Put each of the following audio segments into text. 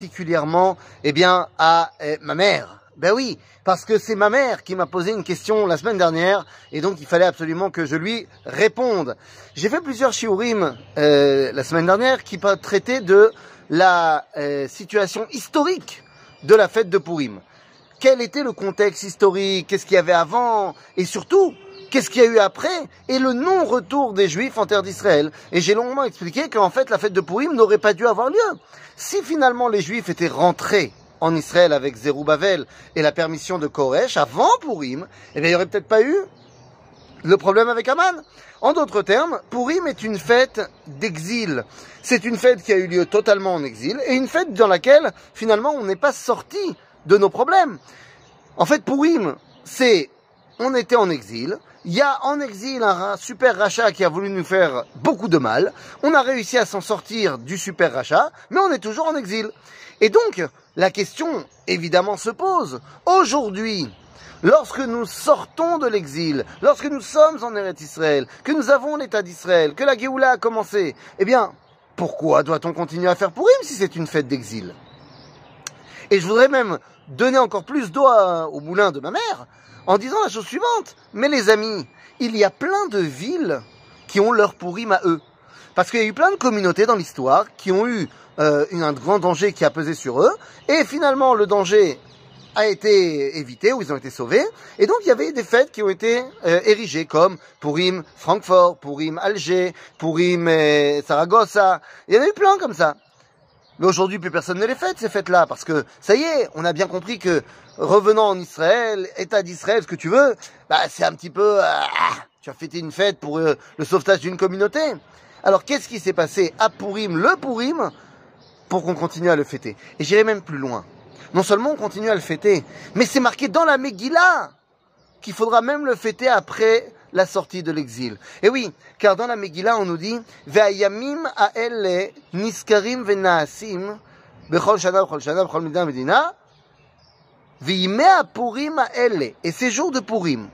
particulièrement eh bien, à eh, ma mère. Ben oui, parce que c'est ma mère qui m'a posé une question la semaine dernière, et donc il fallait absolument que je lui réponde. J'ai fait plusieurs shiurim euh, la semaine dernière qui traitaient de la euh, situation historique de la fête de Purim. Quel était le contexte historique? Qu'est-ce qu'il y avait avant? Et surtout, qu'est-ce qu'il y a eu après et le non-retour des Juifs en terre d'Israël. Et j'ai longuement expliqué qu'en fait la fête de Purim n'aurait pas dû avoir lieu. Si finalement les Juifs étaient rentrés en Israël avec Zerubbabel et la permission de Koresh avant Purim, eh bien il n'y aurait peut-être pas eu le problème avec Aman. En d'autres termes, Purim est une fête d'exil. C'est une fête qui a eu lieu totalement en exil et une fête dans laquelle finalement on n'est pas sorti de nos problèmes. En fait, Purim, c'est on était en exil, il y a en exil un super rachat qui a voulu nous faire beaucoup de mal. On a réussi à s'en sortir du super rachat, mais on est toujours en exil. Et donc, la question, évidemment, se pose. Aujourd'hui, lorsque nous sortons de l'exil, lorsque nous sommes en Eretz Israël, que nous avons l'État d'Israël, que la Géoula a commencé, eh bien, pourquoi doit-on continuer à faire Purim si c'est une fête d'exil? Et je voudrais même donner encore plus d'eau au moulin de ma mère en disant la chose suivante. Mais les amis, il y a plein de villes qui ont leur pourrim à eux. Parce qu'il y a eu plein de communautés dans l'histoire qui ont eu euh, un grand danger qui a pesé sur eux. Et finalement, le danger a été évité ou ils ont été sauvés. Et donc, il y avait des fêtes qui ont été euh, érigées comme Purim Francfort, Purim Alger, Purim euh, Saragossa. Il y en a eu plein comme ça. Mais aujourd'hui, plus personne ne les fête, ces fêtes-là, parce que ça y est, on a bien compris que revenant en Israël, État d'Israël, ce que tu veux, bah, c'est un petit peu... Euh, tu as fêté une fête pour euh, le sauvetage d'une communauté. Alors qu'est-ce qui s'est passé à Purim, le Purim, pour qu'on continue à le fêter? Et j'irai même plus loin. Non seulement on continue à le fêter, mais c'est marqué dans la Megillah qu'il faudra même le fêter après la sortie de l'exil. Et oui, car dans la Megillah, on nous dit Ve'ayamim ha'ele niskarim ve'naasim bechol shana bechol shana bechol medina medina ve'yimei ha'purim ha'ele et ces jours de Purim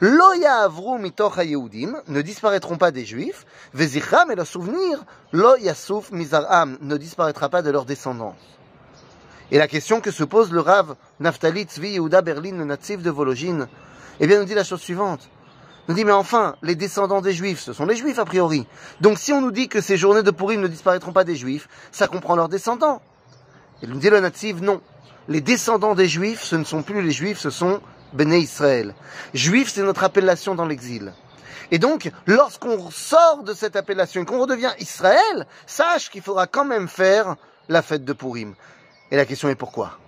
lo ya'avru mitoch ha'yehudim ne disparaîtront pas des juifs ve'zichram et le souvenir lo yasuf mizar'am ne disparaîtra pas de leurs descendants. Et la question que se pose le Rav Naftali Tzvi Yehuda Berlin, le natif de Vologine, eh bien, nous dit la chose suivante. Nous dit, mais enfin, les descendants des Juifs, ce sont les Juifs a priori. Donc si on nous dit que ces journées de Purim ne disparaîtront pas des Juifs, ça comprend leurs descendants. Et nous dit le natif, non. Les descendants des Juifs, ce ne sont plus les Juifs, ce sont Béné Israël. Juif, c'est notre appellation dans l'exil. Et donc, lorsqu'on sort de cette appellation et qu'on redevient Israël, sache qu'il faudra quand même faire la fête de Purim. Et la question est pourquoi?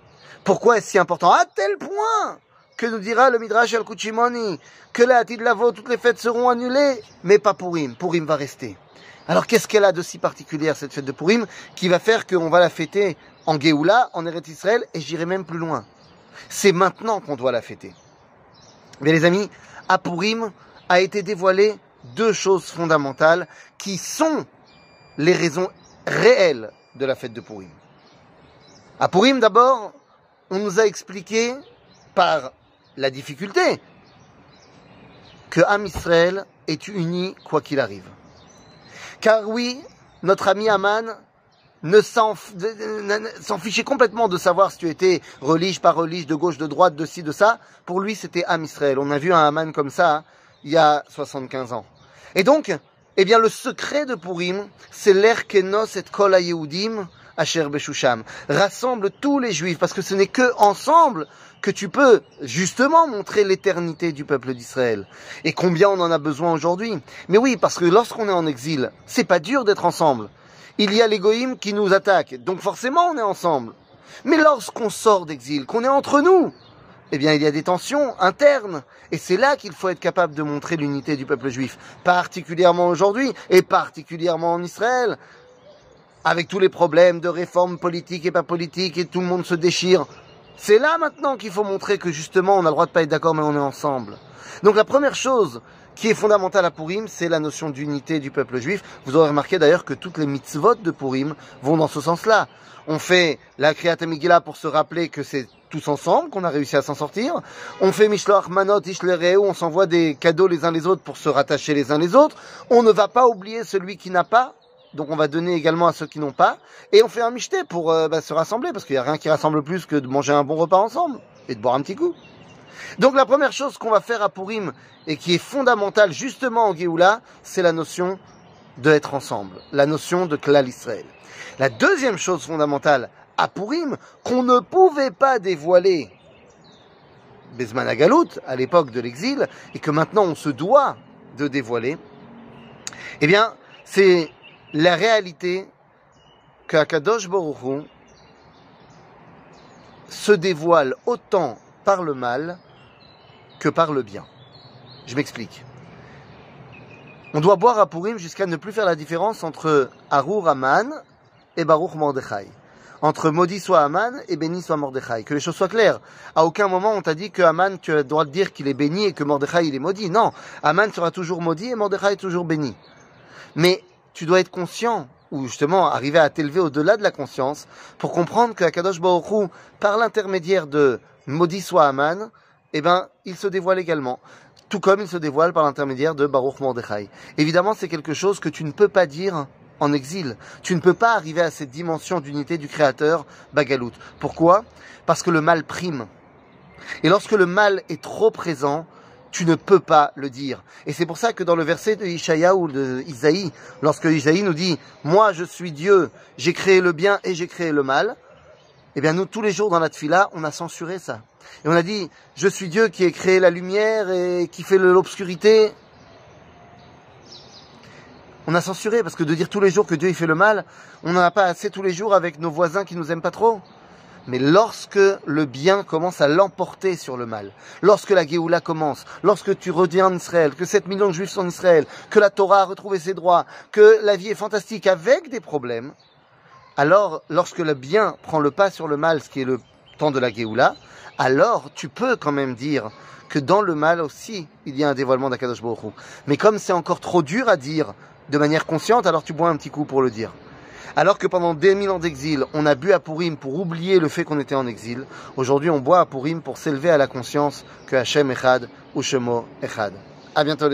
Pourquoi est-ce si important? À tel point que nous dira le Midrash al Kuchimoni que la de Lavo, toutes les fêtes seront annulées, mais pas Purim. Purim va rester. Alors qu'est-ce qu'elle a de si particulière cette fête de Purim qui va faire qu'on va la fêter en Géoula, en Eretz Israël et j'irai même plus loin. C'est maintenant qu'on doit la fêter. Mais les amis, à Purim a été dévoilé deux choses fondamentales qui sont les raisons réelles de la fête de Purim. À Purim d'abord, on nous a expliqué par la difficulté que Am Israël est uni quoi qu'il arrive. Car oui, notre ami Aman ne s'en fichait complètement de savoir si tu étais relige, pas relige, de gauche, de droite, de ci, de ça. Pour lui, c'était Am Israël. On a vu un Aman comme ça hein, il y a 75 ans. Et donc, eh bien, le secret de Purim, c'est l'Erkenos et Kol Asher Beshusham. Rassemble tous les juifs, parce que ce n'est que ensemble que tu peux justement montrer l'éternité du peuple d'Israël. Et combien on en a besoin aujourd'hui? Mais oui, parce que lorsqu'on est en exil, c'est pas dur d'être ensemble. Il y a l'égoïme qui nous attaque, donc forcément on est ensemble. Mais lorsqu'on sort d'exil, qu'on est entre nous, eh bien il y a des tensions internes. Et c'est là qu'il faut être capable de montrer l'unité du peuple juif, particulièrement aujourd'hui, et particulièrement en Israël avec tous les problèmes de réforme politique et pas politique, et tout le monde se déchire. C'est là maintenant qu'il faut montrer que justement on a le droit de pas être d'accord mais on est ensemble. Donc la première chose qui est fondamentale à Purim, c'est la notion d'unité du peuple juif. Vous aurez remarqué d'ailleurs que toutes les mitzvot de Purim vont dans ce sens-là. On fait la Kriyat Megillah pour se rappeler que c'est tous ensemble qu'on a réussi à s'en sortir. On fait Mishloach Manot Ishlereu, on s'envoie des cadeaux les uns les autres pour se rattacher les uns les autres. On ne va pas oublier celui qui n'a pas donc on va donner également à ceux qui n'ont pas, et on fait un michté pour euh, bah, se rassembler, parce qu'il n'y a rien qui rassemble plus que de manger un bon repas ensemble et de boire un petit coup. Donc la première chose qu'on va faire à Purim, et qui est fondamentale justement au Géoula, c'est la notion de être ensemble, la notion de Klal Israël. La deuxième chose fondamentale à Purim, qu'on ne pouvait pas dévoiler Bezman Agalout, à l'époque de l'exil, et que maintenant on se doit de dévoiler, eh bien, c'est la réalité qu'Akadosh Baruch se dévoile autant par le mal que par le bien. Je m'explique. On doit boire à Purim jusqu'à ne plus faire la différence entre Arur Aman et Baruch Mordechai. Entre maudit soit Aman et béni soit Mordechai. Que les choses soient claires. À aucun moment on t'a dit que Aman, tu as le droit de dire qu'il est béni et que Mordechai il est maudit. Non. Aman sera toujours maudit et Mordechai est toujours béni. Mais tu dois être conscient ou justement arriver à t'élever au-delà de la conscience pour comprendre que Akadosh Baruch par l'intermédiaire de maudit soit eh ben, il se dévoile également. Tout comme il se dévoile par l'intermédiaire de Baruch Mordechai. Évidemment, c'est quelque chose que tu ne peux pas dire en exil. Tu ne peux pas arriver à cette dimension d'unité du Créateur, Bagalout. Pourquoi? Parce que le mal prime. Et lorsque le mal est trop présent, tu ne peux pas le dire. Et c'est pour ça que dans le verset de Ishaïa ou de Isaïe, lorsque Isaïe nous dit « Moi je suis Dieu, j'ai créé le bien et j'ai créé le mal », eh bien nous tous les jours dans la tfila, on a censuré ça. Et on a dit « Je suis Dieu qui ai créé la lumière et qui fait l'obscurité ». On a censuré parce que de dire tous les jours que Dieu il fait le mal, on n'en a pas assez tous les jours avec nos voisins qui nous aiment pas trop. Mais lorsque le bien commence à l'emporter sur le mal, lorsque la Géoula commence, lorsque tu reviens en Israël, que 7 millions de juifs sont en Israël, que la Torah a retrouvé ses droits, que la vie est fantastique avec des problèmes, alors lorsque le bien prend le pas sur le mal, ce qui est le temps de la Géoula, alors tu peux quand même dire que dans le mal aussi, il y a un dévoilement d'Akadosh Baruch Mais comme c'est encore trop dur à dire de manière consciente, alors tu bois un petit coup pour le dire. Alors que pendant des mille ans d'exil, on a bu à Purim pour oublier le fait qu'on était en exil, aujourd'hui on boit à Purim pour s'élever à la conscience que Hachem Echad ou Shemo Echad. À bientôt les